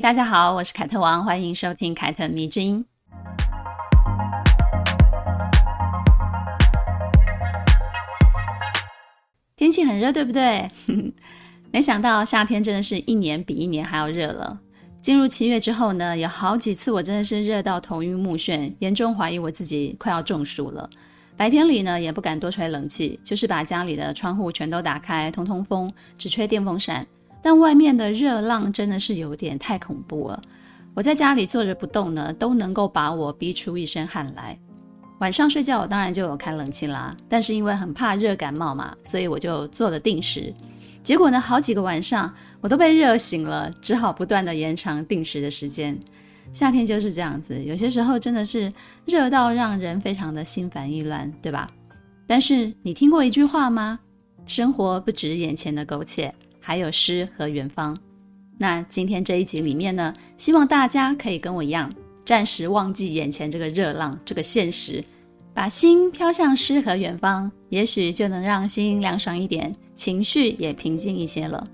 大家好，我是凯特王，欢迎收听凯特迷之音。天气很热，对不对？没想到夏天真的是一年比一年还要热了。进入七月之后呢，有好几次我真的是热到头晕目眩，严重怀疑我自己快要中暑了。白天里呢，也不敢多吹冷气，就是把家里的窗户全都打开通通风，只吹电风扇。但外面的热浪真的是有点太恐怖了。我在家里坐着不动呢，都能够把我逼出一身汗来。晚上睡觉，我当然就有开冷气啦。但是因为很怕热感冒嘛，所以我就做了定时。结果呢，好几个晚上我都被热醒了，只好不断的延长定时的时间。夏天就是这样子，有些时候真的是热到让人非常的心烦意乱，对吧？但是你听过一句话吗？生活不止眼前的苟且，还有诗和远方。那今天这一集里面呢，希望大家可以跟我一样。暂时忘记眼前这个热浪，这个现实，把心飘向诗和远方，也许就能让心凉爽一点，情绪也平静一些了。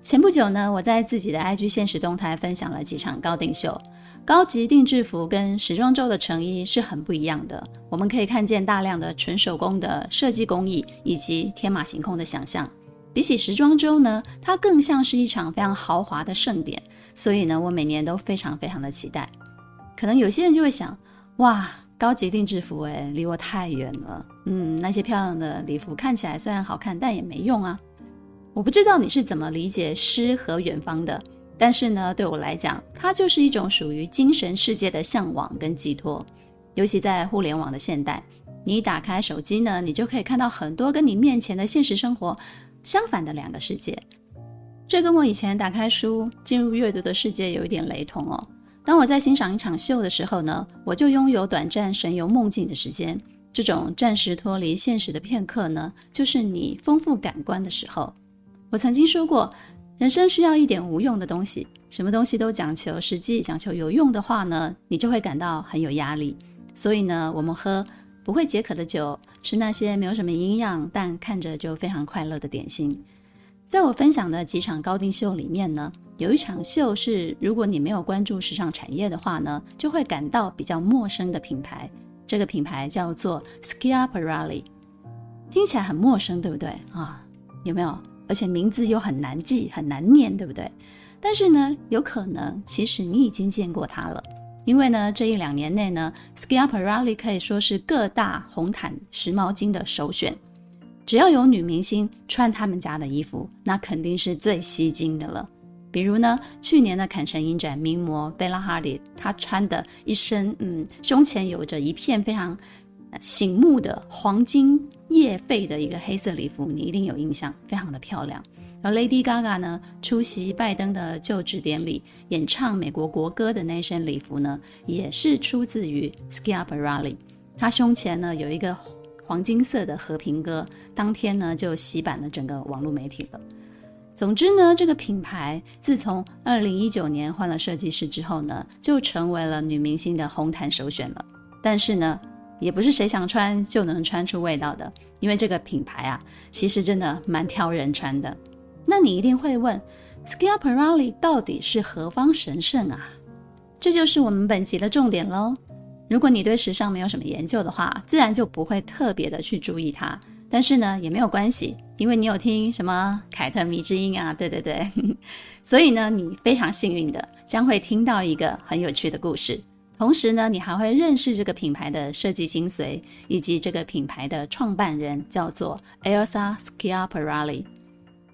前不久呢，我在自己的 IG 现实动态分享了几场高定秀，高级定制服跟时装周的成衣是很不一样的。我们可以看见大量的纯手工的设计工艺，以及天马行空的想象。比起时装周呢，它更像是一场非常豪华的盛典，所以呢，我每年都非常非常的期待。可能有些人就会想，哇，高级定制服诶，离我太远了。嗯，那些漂亮的礼服看起来虽然好看，但也没用啊。我不知道你是怎么理解诗和远方的，但是呢，对我来讲，它就是一种属于精神世界的向往跟寄托。尤其在互联网的现代，你打开手机呢，你就可以看到很多跟你面前的现实生活相反的两个世界。这跟我以前打开书进入阅读的世界有一点雷同哦。当我在欣赏一场秀的时候呢，我就拥有短暂神游梦境的时间。这种暂时脱离现实的片刻呢，就是你丰富感官的时候。我曾经说过，人生需要一点无用的东西，什么东西都讲求实际，讲求有用的话呢，你就会感到很有压力。所以呢，我们喝不会解渴的酒，吃那些没有什么营养，但看着就非常快乐的点心。在我分享的几场高定秀里面呢，有一场秀是，如果你没有关注时尚产业的话呢，就会感到比较陌生的品牌。这个品牌叫做 Schiaparelli，听起来很陌生，对不对啊？有没有？而且名字又很难记，很难念，对不对？但是呢，有可能其实你已经见过它了，因为呢，这一两年内呢，Schiaparelli 可以说是各大红毯时髦精的首选。只要有女明星穿他们家的衣服，那肯定是最吸睛的了。比如呢，去年的坎城影展名模贝拉哈迪，她穿的一身，嗯，胸前有着一片非常醒目的黄金叶肺的一个黑色礼服，你一定有印象，非常的漂亮。而 Lady Gaga 呢，出席拜登的就职典礼，演唱美国国歌的那身礼服呢，也是出自于 Schiaparelli。她胸前呢有一个。黄金色的和平鸽，当天呢就洗版了整个网络媒体了。总之呢，这个品牌自从二零一九年换了设计师之后呢，就成为了女明星的红毯首选了。但是呢，也不是谁想穿就能穿出味道的，因为这个品牌啊，其实真的蛮挑人穿的。那你一定会问，Schiaparelli 到底是何方神圣啊？这就是我们本集的重点喽。如果你对时尚没有什么研究的话，自然就不会特别的去注意它。但是呢，也没有关系，因为你有听什么凯特迷之音啊，对对对，所以呢，你非常幸运的将会听到一个很有趣的故事。同时呢，你还会认识这个品牌的设计精髓，以及这个品牌的创办人叫做 Elsa Schiaparelli。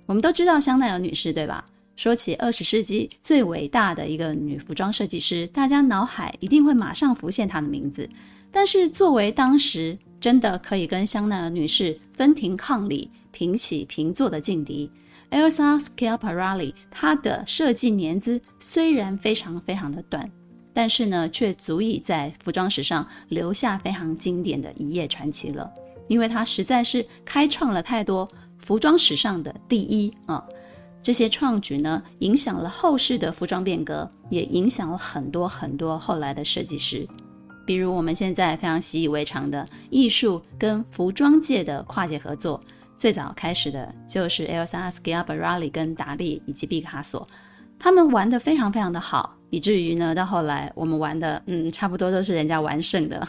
我们都知道香奈儿女士，对吧？说起二十世纪最伟大的一个女服装设计师，大家脑海一定会马上浮现她的名字。但是，作为当时真的可以跟香奈儿女士分庭抗礼、平起平坐的劲敌，Elsa Schiaparelli，她的设计年资虽然非常非常的短，但是呢，却足以在服装史上留下非常经典的一页传奇了。因为她实在是开创了太多服装史上的第一啊。这些创举呢，影响了后世的服装变革，也影响了很多很多后来的设计师。比如我们现在非常习以为常的艺术跟服装界的跨界合作，最早开始的就是 Elsa Schiaparelli 跟达利以及毕卡索，他们玩得非常非常的好，以至于呢，到后来我们玩的，嗯，差不多都是人家玩剩的。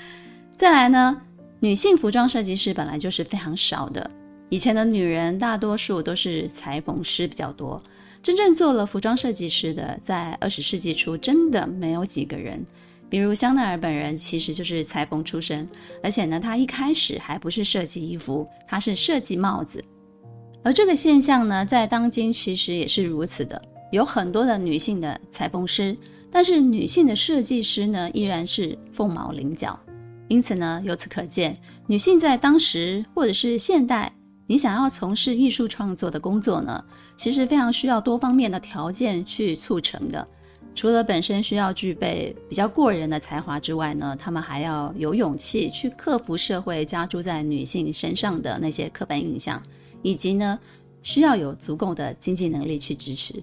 再来呢，女性服装设计师本来就是非常少的。以前的女人大多数都是裁缝师比较多，真正做了服装设计师的，在二十世纪初真的没有几个人。比如香奈儿本人其实就是裁缝出身，而且呢，她一开始还不是设计衣服，她是设计帽子。而这个现象呢，在当今其实也是如此的，有很多的女性的裁缝师，但是女性的设计师呢，依然是凤毛麟角。因此呢，由此可见，女性在当时或者是现代。你想要从事艺术创作的工作呢，其实非常需要多方面的条件去促成的。除了本身需要具备比较过人的才华之外呢，他们还要有勇气去克服社会加诸在女性身上的那些刻板印象，以及呢，需要有足够的经济能力去支持。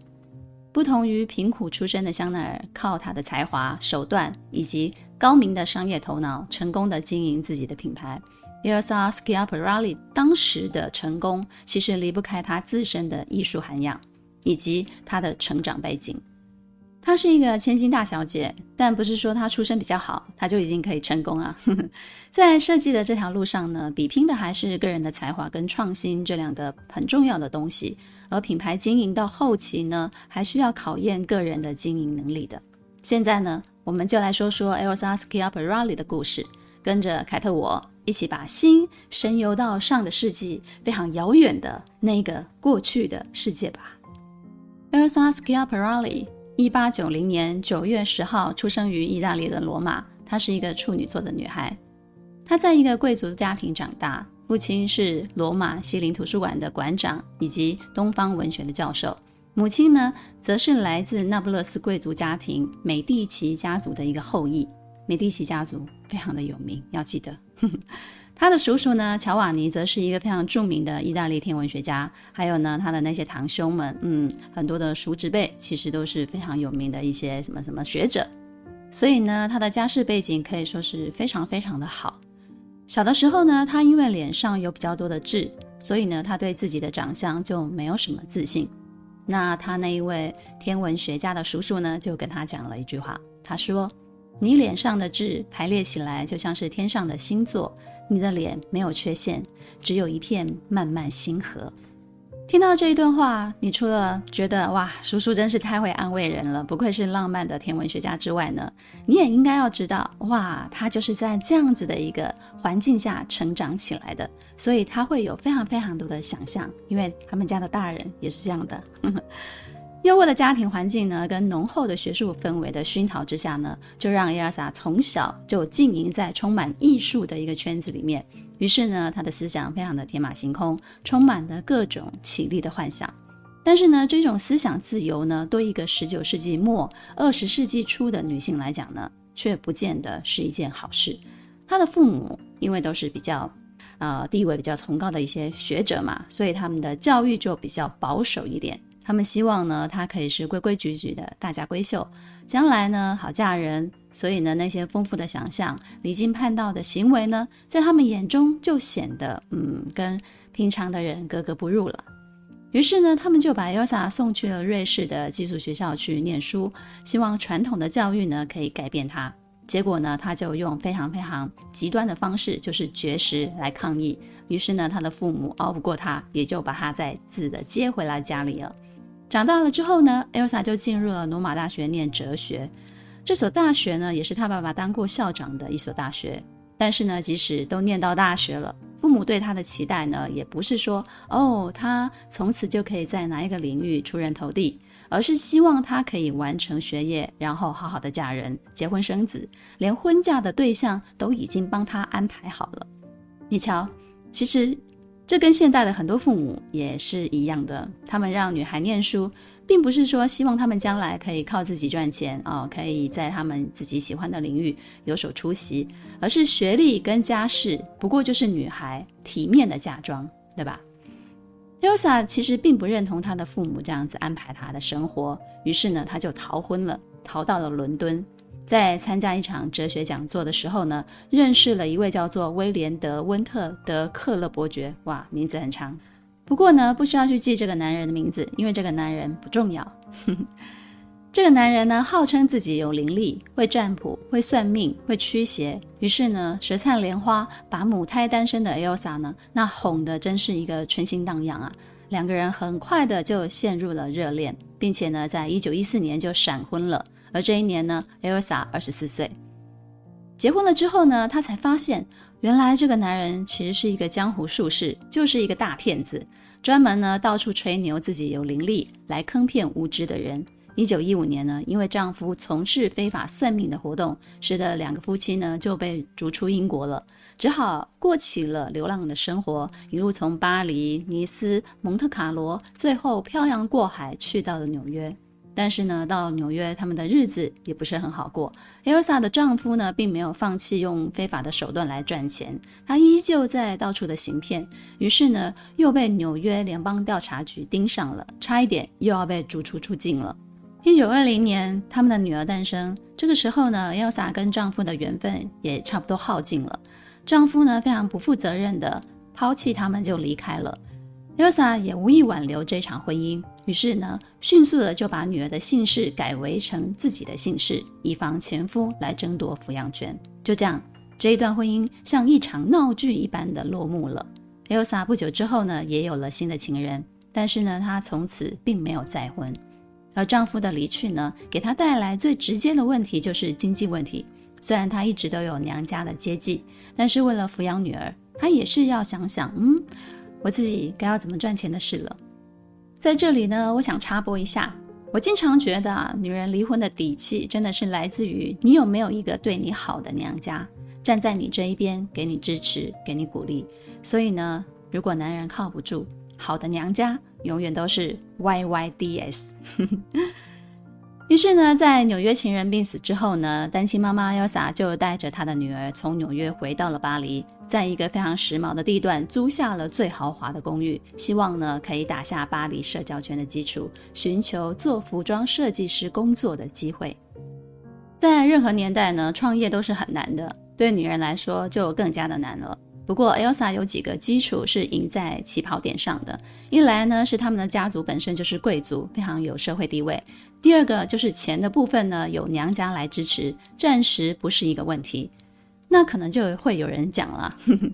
不同于贫苦出身的香奈儿，靠他的才华、手段以及高明的商业头脑，成功的经营自己的品牌。Elsa Schiaparelli 当时的成功，其实离不开他自身的艺术涵养，以及他的成长背景。她是一个千金大小姐，但不是说她出身比较好，她就已经可以成功啊。在设计的这条路上呢，比拼的还是个人的才华跟创新这两个很重要的东西。而品牌经营到后期呢，还需要考验个人的经营能力的。现在呢，我们就来说说 Elsa Schiaparelli 的故事，跟着凯特我。一起把心神游到上个世纪非常遥远的那个过去的世界吧。Elsa Schiaparelli，一八九零年九月十号出生于意大利的罗马，她是一个处女座的女孩。她在一个贵族家庭长大，父亲是罗马西林图书馆的馆长以及东方文学的教授，母亲呢，则是来自那不勒斯贵族家庭美第奇家族的一个后裔。美第奇家族非常的有名，要记得。他的叔叔呢，乔瓦尼则是一个非常著名的意大利天文学家。还有呢，他的那些堂兄们，嗯，很多的叔侄辈其实都是非常有名的一些什么什么学者。所以呢，他的家世背景可以说是非常非常的好。小的时候呢，他因为脸上有比较多的痣，所以呢，他对自己的长相就没有什么自信。那他那一位天文学家的叔叔呢，就跟他讲了一句话，他说。你脸上的痣排列起来就像是天上的星座，你的脸没有缺陷，只有一片漫漫星河。听到这一段话，你除了觉得哇，叔叔真是太会安慰人了，不愧是浪漫的天文学家之外呢，你也应该要知道，哇，他就是在这样子的一个环境下成长起来的，所以他会有非常非常多的想象，因为他们家的大人也是这样的。优渥的家庭环境呢，跟浓厚的学术氛围的熏陶之下呢，就让 Elsa 从小就浸淫在充满艺术的一个圈子里面。于是呢，她的思想非常的天马行空，充满了各种绮丽的幻想。但是呢，这种思想自由呢，对一个十九世纪末、二十世纪初的女性来讲呢，却不见得是一件好事。她的父母因为都是比较呃地位比较崇高的一些学者嘛，所以他们的教育就比较保守一点。他们希望呢，她可以是规规矩矩的大家闺秀，将来呢好嫁人。所以呢，那些丰富的想象、离经叛道的行为呢，在他们眼中就显得嗯，跟平常的人格格不入了。于是呢，他们就把 Elsa 送去了瑞士的寄宿学校去念书，希望传统的教育呢可以改变他。结果呢，他就用非常非常极端的方式，就是绝食来抗议。于是呢，他的父母熬不过他，也就把他再次的接回来家里了。长大了之后呢，Elsa 就进入了罗马大学念哲学。这所大学呢，也是他爸爸当过校长的一所大学。但是呢，即使都念到大学了，父母对他的期待呢，也不是说哦，他从此就可以在哪一个领域出人头地，而是希望他可以完成学业，然后好好的嫁人、结婚生子，连婚嫁的对象都已经帮他安排好了。你瞧，其实。这跟现代的很多父母也是一样的，他们让女孩念书，并不是说希望他们将来可以靠自己赚钱啊、哦，可以在他们自己喜欢的领域有所出息，而是学历跟家世不过就是女孩体面的嫁妆，对吧？Elsa 其实并不认同她的父母这样子安排她的生活，于是呢，她就逃婚了，逃到了伦敦。在参加一场哲学讲座的时候呢，认识了一位叫做威廉德温特德克勒伯爵。哇，名字很长。不过呢，不需要去记这个男人的名字，因为这个男人不重要。这个男人呢，号称自己有灵力，会占卜，会算命，会驱邪。于是呢，舌灿莲花，把母胎单身的 Elsa 呢，那哄得真是一个春心荡漾啊！两个人很快的就陷入了热恋，并且呢，在一九一四年就闪婚了。而这一年呢，Elsa 二十四岁。结婚了之后呢，她才发现，原来这个男人其实是一个江湖术士，就是一个大骗子，专门呢到处吹牛自己有灵力，来坑骗无知的人。一九一五年呢，因为丈夫从事非法算命的活动，使得两个夫妻呢就被逐出英国了，只好过起了流浪的生活，一路从巴黎、尼斯、蒙特卡罗，最后漂洋过海去到了纽约。但是呢，到纽约他们的日子也不是很好过。Elsa 的丈夫呢，并没有放弃用非法的手段来赚钱，他依旧在到处的行骗，于是呢，又被纽约联邦调查局盯上了，差一点又要被逐出出境了。一九二零年，他们的女儿诞生。这个时候呢，Elsa 跟丈夫的缘分也差不多耗尽了。丈夫呢，非常不负责任的抛弃他们就离开了。Elsa 也无意挽留这场婚姻，于是呢，迅速的就把女儿的姓氏改为成自己的姓氏，以防前夫来争夺抚养权。就这样，这一段婚姻像一场闹剧一般的落幕了。Elsa 不久之后呢，也有了新的情人，但是呢，她从此并没有再婚。而丈夫的离去呢，给她带来最直接的问题就是经济问题。虽然她一直都有娘家的接济，但是为了抚养女儿，她也是要想想，嗯，我自己该要怎么赚钱的事了。在这里呢，我想插播一下，我经常觉得啊，女人离婚的底气真的是来自于你有没有一个对你好的娘家，站在你这一边，给你支持，给你鼓励。所以呢，如果男人靠不住，好的娘家。永远都是 YYDS。于是呢，在纽约情人病死之后呢，单亲妈妈 Elsa 就带着她的女儿从纽约回到了巴黎，在一个非常时髦的地段租下了最豪华的公寓，希望呢可以打下巴黎社交圈的基础，寻求做服装设计师工作的机会。在任何年代呢，创业都是很难的，对女人来说就更加的难了。不过，Elsa 有几个基础是赢在起跑点上的。一来呢，是他们的家族本身就是贵族，非常有社会地位；第二个就是钱的部分呢，有娘家来支持，暂时不是一个问题。那可能就会有人讲了，呵呵，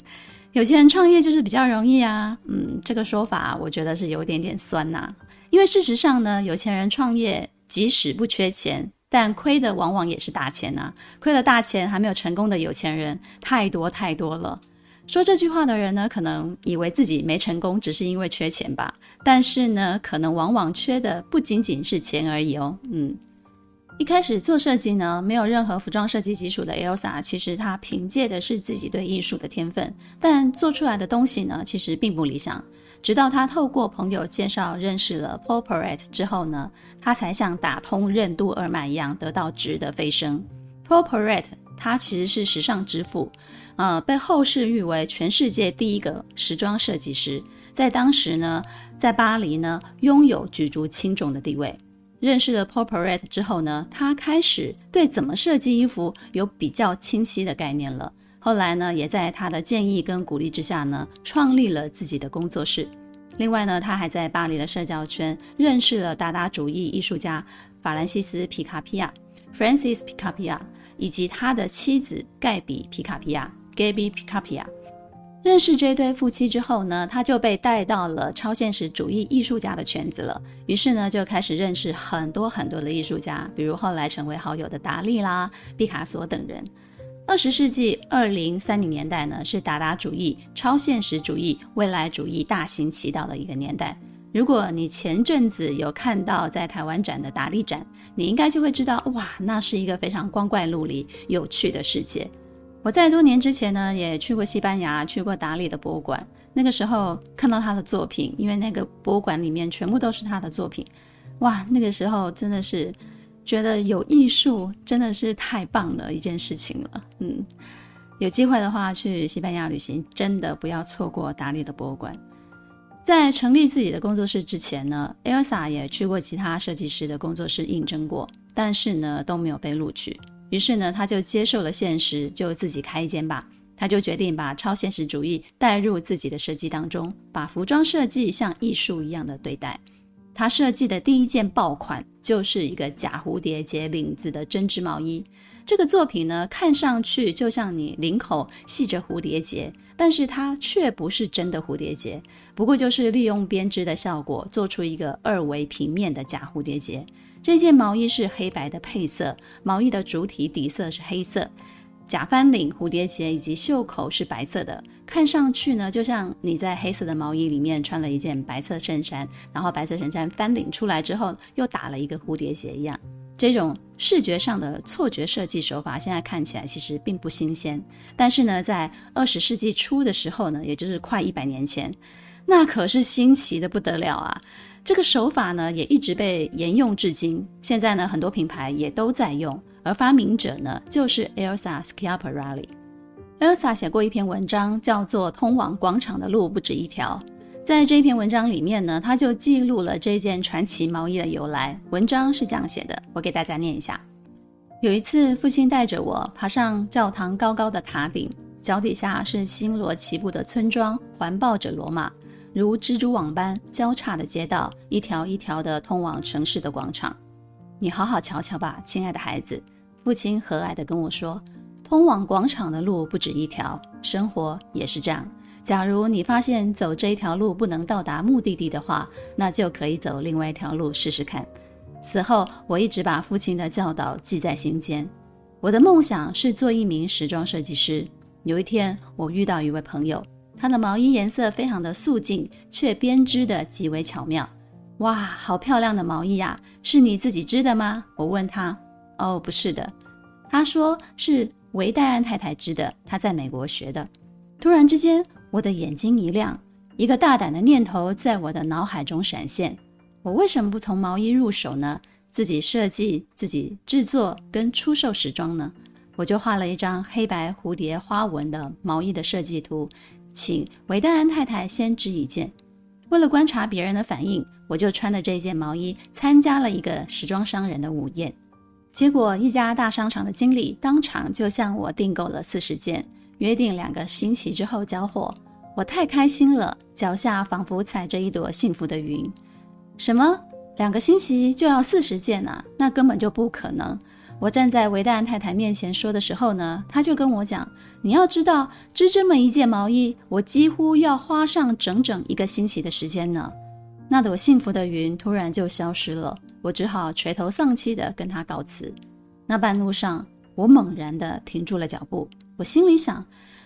有钱人创业就是比较容易啊。嗯，这个说法我觉得是有点点酸呐。因为事实上呢，有钱人创业即使不缺钱，但亏的往往也是大钱呐。亏了大钱还没有成功的有钱人太多太多了。说这句话的人呢，可能以为自己没成功，只是因为缺钱吧。但是呢，可能往往缺的不仅仅是钱而已哦。嗯，一开始做设计呢，没有任何服装设计基础的 Elsa，其实她凭借的是自己对艺术的天分，但做出来的东西呢，其实并不理想。直到她透过朋友介绍认识了 Paul Poret 之后呢，她才像打通任督二脉一样，得到值得飞升。Paul Poret 他其实是时尚之父。呃，被后世誉为全世界第一个时装设计师，在当时呢，在巴黎呢，拥有举足轻重的地位。认识了 Paul Poret 之后呢，他开始对怎么设计衣服有比较清晰的概念了。后来呢，也在他的建议跟鼓励之下呢，创立了自己的工作室。另外呢，他还在巴黎的社交圈认识了达达主义艺术家法兰西斯·皮卡皮亚 （Francis Picapia） 以及他的妻子盖比·皮卡皮亚。Gaby Picapia 认识这对夫妻之后呢，他就被带到了超现实主义艺术家的圈子了。于是呢，就开始认识很多很多的艺术家，比如后来成为好友的达利啦、毕卡索等人。二十世纪二零三零年代呢，是达达主义、超现实主义、未来主义大行其道的一个年代。如果你前阵子有看到在台湾展的达利展，你应该就会知道，哇，那是一个非常光怪陆离、有趣的世界。我在多年之前呢，也去过西班牙，去过达利的博物馆。那个时候看到他的作品，因为那个博物馆里面全部都是他的作品，哇，那个时候真的是觉得有艺术真的是太棒了一件事情了。嗯，有机会的话去西班牙旅行，真的不要错过达利的博物馆。在成立自己的工作室之前呢，Elsa 也去过其他设计师的工作室应征过，但是呢都没有被录取。于是呢，他就接受了现实，就自己开一间吧。他就决定把超现实主义带入自己的设计当中，把服装设计像艺术一样的对待。他设计的第一件爆款就是一个假蝴蝶结领子的针织毛衣。这个作品呢，看上去就像你领口系着蝴蝶结，但是它却不是真的蝴蝶结，不过就是利用编织的效果做出一个二维平面的假蝴蝶结。这件毛衣是黑白的配色，毛衣的主体底色是黑色。假翻领、蝴蝶结以及袖口是白色的，看上去呢，就像你在黑色的毛衣里面穿了一件白色衬衫，然后白色衬衫翻领出来之后又打了一个蝴蝶结一样。这种视觉上的错觉设计手法，现在看起来其实并不新鲜，但是呢，在二十世纪初的时候呢，也就是快一百年前，那可是新奇的不得了啊！这个手法呢，也一直被沿用至今。现在呢，很多品牌也都在用。而发明者呢，就是 Elsa Schiaparelli。Elsa 写过一篇文章，叫做《通往广场的路不止一条》。在这篇文章里面呢，他就记录了这件传奇毛衣的由来。文章是这样写的，我给大家念一下：有一次，父亲带着我爬上教堂高高的塔顶，脚底下是星罗棋布的村庄，环抱着罗马，如蜘蛛网般交叉的街道，一条一条的通往城市的广场。你好好瞧瞧吧，亲爱的孩子。父亲和蔼地跟我说：“通往广场的路不止一条，生活也是这样。假如你发现走这一条路不能到达目的地的话，那就可以走另外一条路试试看。”此后，我一直把父亲的教导记在心间。我的梦想是做一名时装设计师。有一天，我遇到一位朋友，他的毛衣颜色非常的素净，却编织得极为巧妙。哇，好漂亮的毛衣呀！是你自己织的吗？我问他。哦，不是的，他说是维戴安太太织的，他在美国学的。突然之间，我的眼睛一亮，一个大胆的念头在我的脑海中闪现：我为什么不从毛衣入手呢？自己设计、自己制作跟出售时装呢？我就画了一张黑白蝴蝶花纹的毛衣的设计图，请维戴安太太先织一件。为了观察别人的反应，我就穿着这件毛衣参加了一个时装商人的午宴。结果，一家大商场的经理当场就向我订购了四十件，约定两个星期之后交货。我太开心了，脚下仿佛踩着一朵幸福的云。什么？两个星期就要四十件啊？那根本就不可能！我站在维戴安太太面前说的时候呢，她就跟我讲：“你要知道，织这么一件毛衣，我几乎要花上整整一个星期的时间呢。”那朵幸福的云突然就消失了，我只好垂头丧气地跟她告辞。那半路上，我猛然地停住了脚步，我心里想：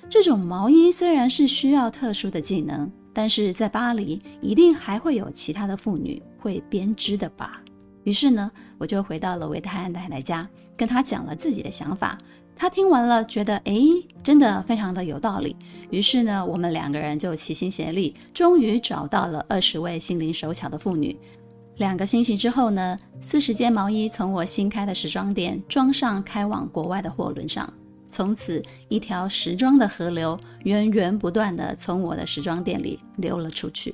这种毛衣虽然是需要特殊的技能，但是在巴黎一定还会有其他的妇女会编织的吧。于是呢，我就回到了维泰安太太家，跟她讲了自己的想法。她听完了，觉得诶，真的非常的有道理。于是呢，我们两个人就齐心协力，终于找到了二十位心灵手巧的妇女。两个星期之后呢，四十件毛衣从我新开的时装店装上，开往国外的货轮上。从此，一条时装的河流源源不断地从我的时装店里流了出去。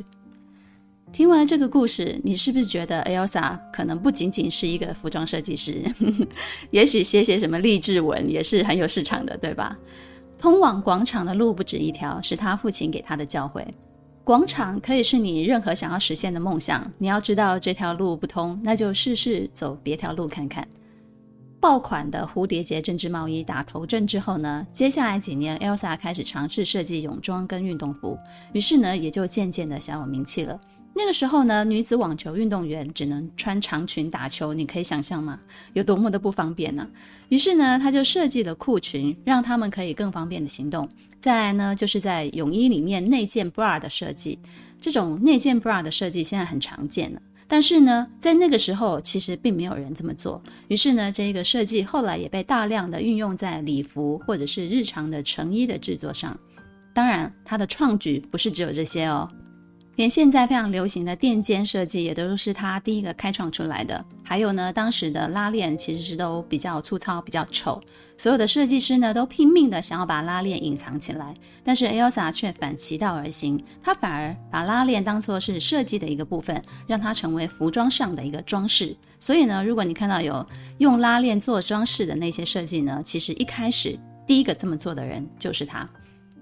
听完这个故事，你是不是觉得 Elsa 可能不仅仅是一个服装设计师？也许写写什么励志文也是很有市场的，对吧？通往广场的路不止一条，是他父亲给他的教诲。广场可以是你任何想要实现的梦想。你要知道这条路不通，那就试试走别条路看看。爆款的蝴蝶结针织毛衣打头阵之后呢，接下来几年，Elsa 开始尝试设计泳装跟运动服，于是呢，也就渐渐的小有名气了。那个时候呢，女子网球运动员只能穿长裙打球，你可以想象吗？有多么的不方便呢？于是呢，他就设计了裤裙，让他们可以更方便的行动。再来呢，就是在泳衣里面内建 bra 的设计。这种内建 bra 的设计现在很常见了，但是呢，在那个时候其实并没有人这么做。于是呢，这个设计后来也被大量的运用在礼服或者是日常的成衣的制作上。当然，它的创举不是只有这些哦。连现在非常流行的垫肩设计也都是他第一个开创出来的。还有呢，当时的拉链其实是都比较粗糙、比较丑，所有的设计师呢都拼命的想要把拉链隐藏起来，但是 Elsa 却反其道而行，她反而把拉链当作是设计的一个部分，让它成为服装上的一个装饰。所以呢，如果你看到有用拉链做装饰的那些设计呢，其实一开始第一个这么做的人就是他。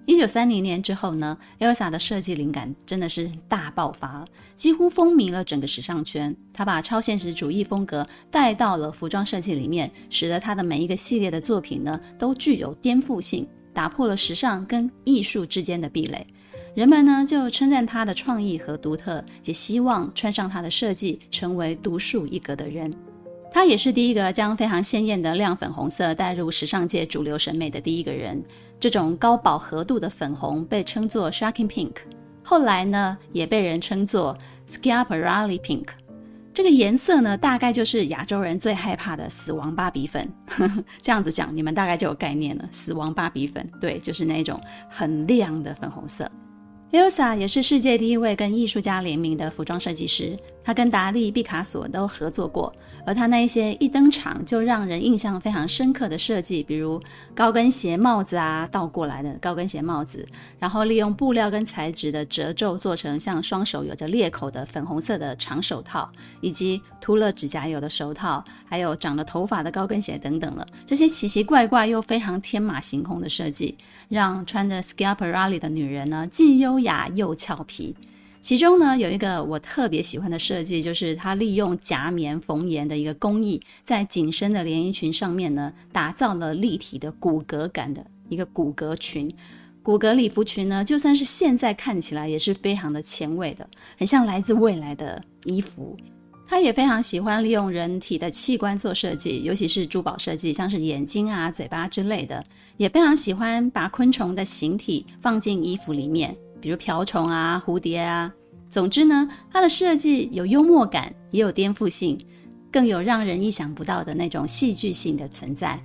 一九三零年之后呢，Elsa 的设计灵感真的是大爆发，几乎风靡了整个时尚圈。她把超现实主义风格带到了服装设计里面，使得她的每一个系列的作品呢都具有颠覆性，打破了时尚跟艺术之间的壁垒。人们呢就称赞她的创意和独特，也希望穿上她的设计成为独树一格的人。她也是第一个将非常鲜艳的亮粉红色带入时尚界主流审美的第一个人。这种高饱和度的粉红被称作 Shocking Pink，后来呢也被人称作 Schiaparelli Pink。这个颜色呢，大概就是亚洲人最害怕的死亡芭比粉。这样子讲，你们大概就有概念了。死亡芭比粉，对，就是那种很亮的粉红色。Elsa 也是世界第一位跟艺术家联名的服装设计师。他跟达利、毕卡索都合作过，而他那一些一登场就让人印象非常深刻的设计，比如高跟鞋帽子啊，倒过来的高跟鞋帽子，然后利用布料跟材质的褶皱做成像双手有着裂口的粉红色的长手套，以及涂了指甲油的手套，还有长了头发的高跟鞋等等了。这些奇奇怪怪又非常天马行空的设计，让穿着 Schiaparelli 的女人呢，既优雅又俏皮。其中呢，有一个我特别喜欢的设计，就是它利用夹棉缝沿的一个工艺，在紧身的连衣裙上面呢，打造了立体的骨骼感的一个骨骼裙。骨骼礼服裙呢，就算是现在看起来也是非常的前卫的，很像来自未来的衣服。他也非常喜欢利用人体的器官做设计，尤其是珠宝设计，像是眼睛啊、嘴巴之类的，也非常喜欢把昆虫的形体放进衣服里面。比如瓢虫啊、蝴蝶啊，总之呢，它的设计有幽默感，也有颠覆性，更有让人意想不到的那种戏剧性的存在。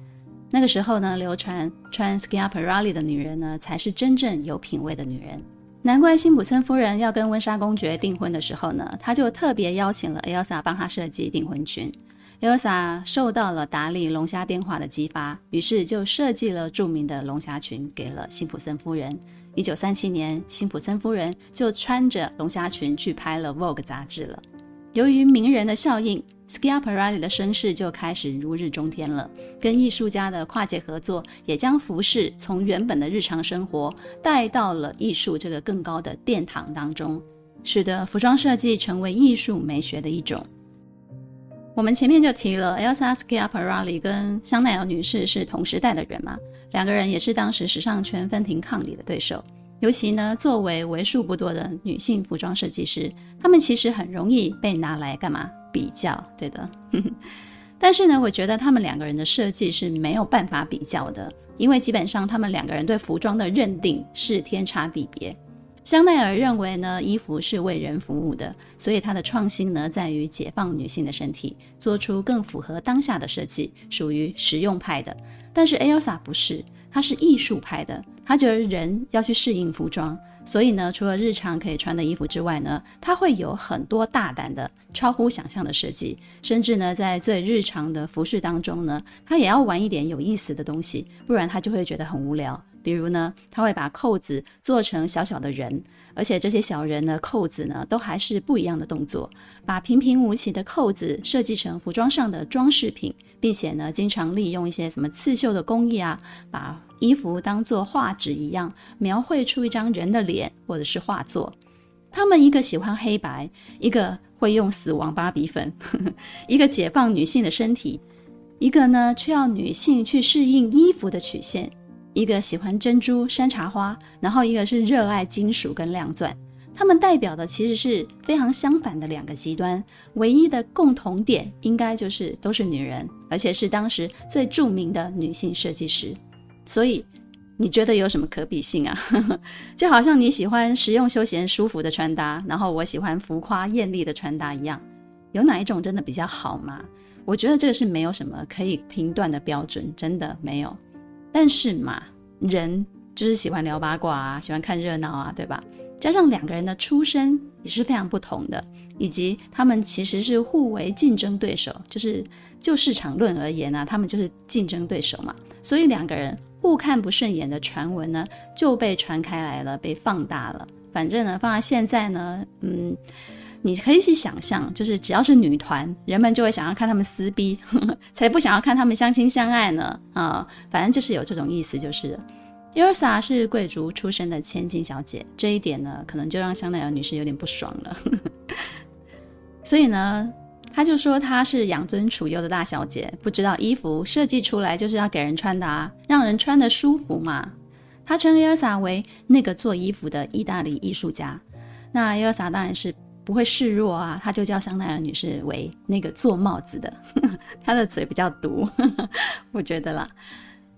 那个时候呢，流传穿 Schiaparelli 的女人呢，才是真正有品味的女人。难怪辛普森夫人要跟温莎公爵订婚的时候呢，她就特别邀请了 Elsa 帮她设计订婚裙。Elsa 受到了达利龙虾电话的激发，于是就设计了著名的龙虾裙给了辛普森夫人。一九三七年，辛普森夫人就穿着龙虾裙去拍了《Vogue》杂志了。由于名人的效应，Schiaparelli 的声势就开始如日中天了。跟艺术家的跨界合作，也将服饰从原本的日常生活带到了艺术这个更高的殿堂当中，使得服装设计成为艺术美学的一种。我们前面就提了，Elsa Schiaparelli 跟香奈儿女士是同时代的人嘛，两个人也是当时时尚圈分庭抗礼的对手。尤其呢，作为为数不多的女性服装设计师，她们其实很容易被拿来干嘛比较，对的。但是呢，我觉得他们两个人的设计是没有办法比较的，因为基本上他们两个人对服装的认定是天差地别。香奈儿认为呢，衣服是为人服务的，所以它的创新呢，在于解放女性的身体，做出更符合当下的设计，属于实用派的。但是 Elsa 不是，她是艺术派的，她觉得人要去适应服装，所以呢，除了日常可以穿的衣服之外呢，她会有很多大胆的、超乎想象的设计，甚至呢，在最日常的服饰当中呢，她也要玩一点有意思的东西，不然她就会觉得很无聊。比如呢，他会把扣子做成小小的人，而且这些小人呢，扣子呢都还是不一样的动作，把平平无奇的扣子设计成服装上的装饰品，并且呢，经常利用一些什么刺绣的工艺啊，把衣服当做画纸一样，描绘出一张人的脸或者是画作。他们一个喜欢黑白，一个会用死亡芭比粉，呵呵，一个解放女性的身体，一个呢却要女性去适应衣服的曲线。一个喜欢珍珠、山茶花，然后一个是热爱金属跟亮钻，他们代表的其实是非常相反的两个极端。唯一的共同点应该就是都是女人，而且是当时最著名的女性设计师。所以你觉得有什么可比性啊？就好像你喜欢实用休闲舒服的穿搭，然后我喜欢浮夸艳丽的穿搭一样，有哪一种真的比较好吗？我觉得这个是没有什么可以评断的标准，真的没有。但是嘛，人就是喜欢聊八卦啊，喜欢看热闹啊，对吧？加上两个人的出身也是非常不同的，以及他们其实是互为竞争对手，就是就市场论而言啊，他们就是竞争对手嘛，所以两个人互看不顺眼的传闻呢就被传开来了，被放大了。反正呢，放在现在呢，嗯，你可以去想象，就是只要是女团，人们就会想要看他们撕逼，呵呵，才不想要看他们相亲相爱呢啊，反正就是有这种意思，就是。Elsa 是贵族出身的千金小姐，这一点呢，可能就让香奈儿女士有点不爽了。所以呢，她就说她是养尊处优的大小姐，不知道衣服设计出来就是要给人穿的啊，让人穿的舒服嘛。她称 Elsa 为那个做衣服的意大利艺术家。那 Elsa 当然是不会示弱啊，她就叫香奈儿女士为那个做帽子的。她的嘴比较毒，我觉得啦。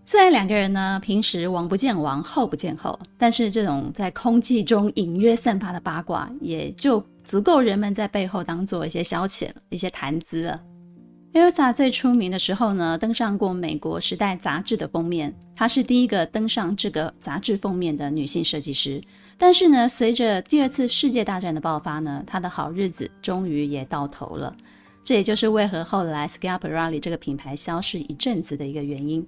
虽然两个人呢，平时王不见王，后不见后，但是这种在空气中隐约散发的八卦，也就足够人们在背后当做一些消遣、一些谈资了。Elsa 最出名的时候呢，登上过美国《时代》杂志的封面，她是第一个登上这个杂志封面的女性设计师。但是呢，随着第二次世界大战的爆发呢，他的好日子终于也到头了。这也就是为何后来 Schiaparelli 这个品牌消失一阵子的一个原因。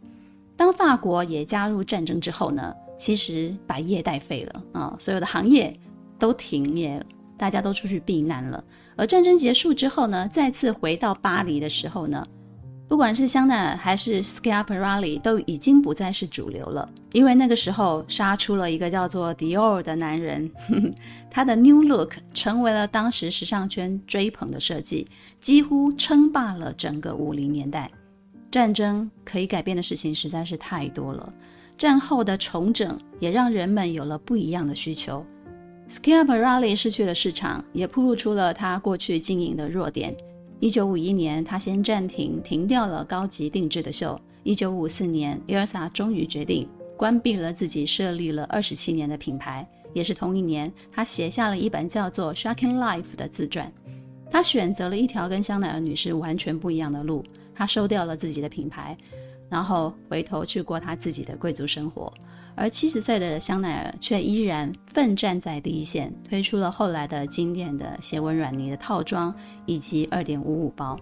当法国也加入战争之后呢，其实百业待废了啊，所有的行业都停业了，大家都出去避难了。而战争结束之后呢，再次回到巴黎的时候呢，不管是香奈儿还是 Schiaparelli 都已经不再是主流了，因为那个时候杀出了一个叫做 Dior 的男人，呵呵，他的 New Look 成为了当时时尚圈追捧的设计，几乎称霸了整个五零年代。战争可以改变的事情实在是太多了，战后的重整也让人们有了不一样的需求。Schiaparelli 失去了市场，也暴露出了他过去经营的弱点。一九五一年，他先暂停停掉了高级定制的秀。一九五四年，Elsa 终于决定关闭了自己设立了二十七年的品牌。也是同一年，他写下了一本叫做《Shocking Life》的自传。他选择了一条跟香奈儿女士完全不一样的路。他收掉了自己的品牌，然后回头去过他自己的贵族生活。而七十岁的香奈儿却依然奋战在第一线，推出了后来的经典的斜纹软呢的套装以及二点五五包。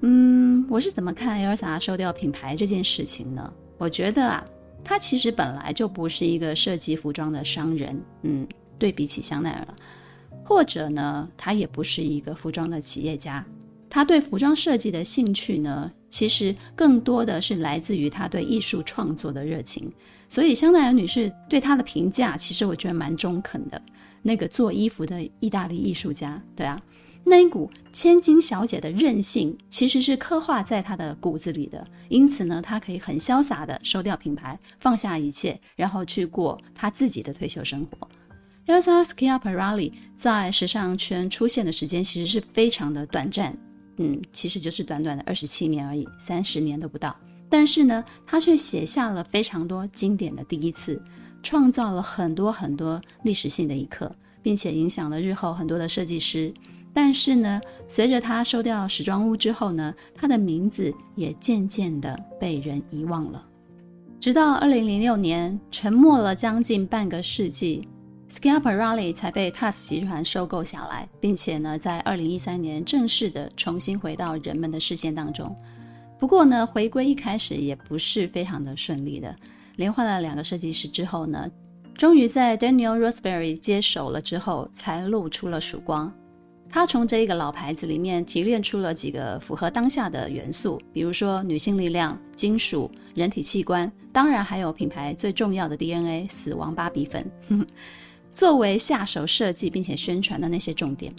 嗯，我是怎么看 Elsa 收掉品牌这件事情呢？我觉得啊，他其实本来就不是一个设计服装的商人。嗯，对比起香奈儿，或者呢，他也不是一个服装的企业家。他对服装设计的兴趣呢，其实更多的是来自于他对艺术创作的热情。所以香奈儿女士对她的评价，其实我觉得蛮中肯的。那个做衣服的意大利艺术家，对啊，那一股千金小姐的韧性，其实是刻画在她的骨子里的。因此呢，她可以很潇洒的收掉品牌，放下一切，然后去过她自己的退休生活。Elsa Schiaparelli 在时尚圈出现的时间，其实是非常的短暂。嗯，其实就是短短的二十七年而已，三十年都不到。但是呢，他却写下了非常多经典的第一次，创造了很多很多历史性的一刻，并且影响了日后很多的设计师。但是呢，随着他收掉时装屋之后呢，他的名字也渐渐的被人遗忘了。直到二零零六年，沉默了将近半个世纪。Schiaparelli 才被 TUS 集团收购下来，并且呢，在二零一三年正式的重新回到人们的视线当中。不过呢，回归一开始也不是非常的顺利的，连换了两个设计师之后呢，终于在 Daniel Roseberry 接手了之后，才露出了曙光。他从这一个老牌子里面提炼出了几个符合当下的元素，比如说女性力量、金属、人体器官，当然还有品牌最重要的 DNA—— 死亡芭比粉。作为下手设计并且宣传的那些重点，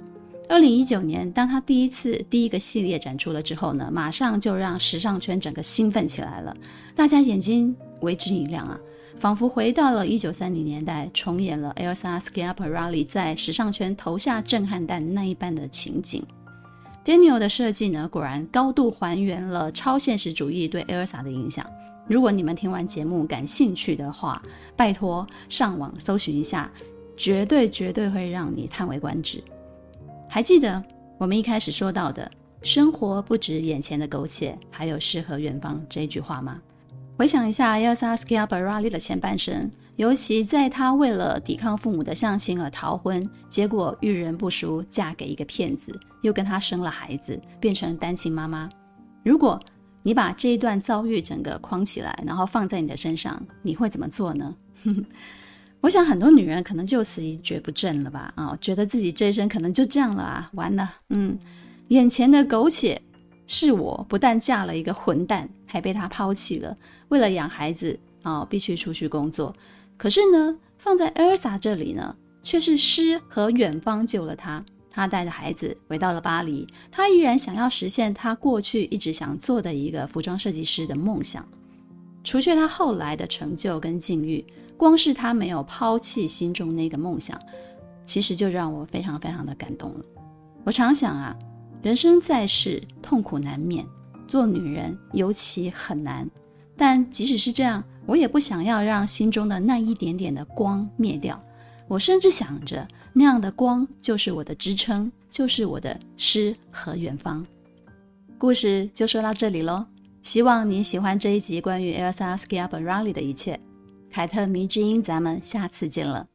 二零一九年，当他第一次第一个系列展出了之后呢，马上就让时尚圈整个兴奋起来了，大家眼睛为之一亮啊，仿佛回到了一九三零年代，重演了 Elsa Schiaparelli 在时尚圈投下震撼弹那一般的情景。Daniel 的设计呢，果然高度还原了超现实主义对 Elsa 的影响。如果你们听完节目感兴趣的话，拜托上网搜寻一下。绝对绝对会让你叹为观止。还记得我们一开始说到的“生活不止眼前的苟且，还有诗和远方”这一句话吗？回想一下 Elsa Schiaparelli 的前半生，尤其在她为了抵抗父母的相亲而逃婚，结果遇人不淑，嫁给一个骗子，又跟他生了孩子，变成单亲妈妈。如果你把这一段遭遇整个框起来，然后放在你的身上，你会怎么做呢？我想很多女人可能就此一蹶不振了吧？啊、觉得自己这一生可能就这样了啊，完了，嗯，眼前的苟且。是我不但嫁了一个混蛋，还被他抛弃了。为了养孩子啊、必须出去工作。可是呢，放在 Elsa 这里呢，却是诗和远方救了她。她带着孩子回到了巴黎，她依然想要实现她过去一直想做的一个服装设计师的梦想。除却她后来的成就跟境遇，光是他没有抛弃心中那个梦想，其实就让我非常非常的感动了。我常想啊。人生在世，痛苦难免，做女人尤其很难。但即使是这样，我也不想要让心中的那一点点的光灭掉。我甚至想着，那样的光就是我的支撑，就是我的诗和远方。故事就说到这里喽，希望你喜欢这一集关于 Elsa Schiaparelli 的一切。凯特迷之音咱们下次见了。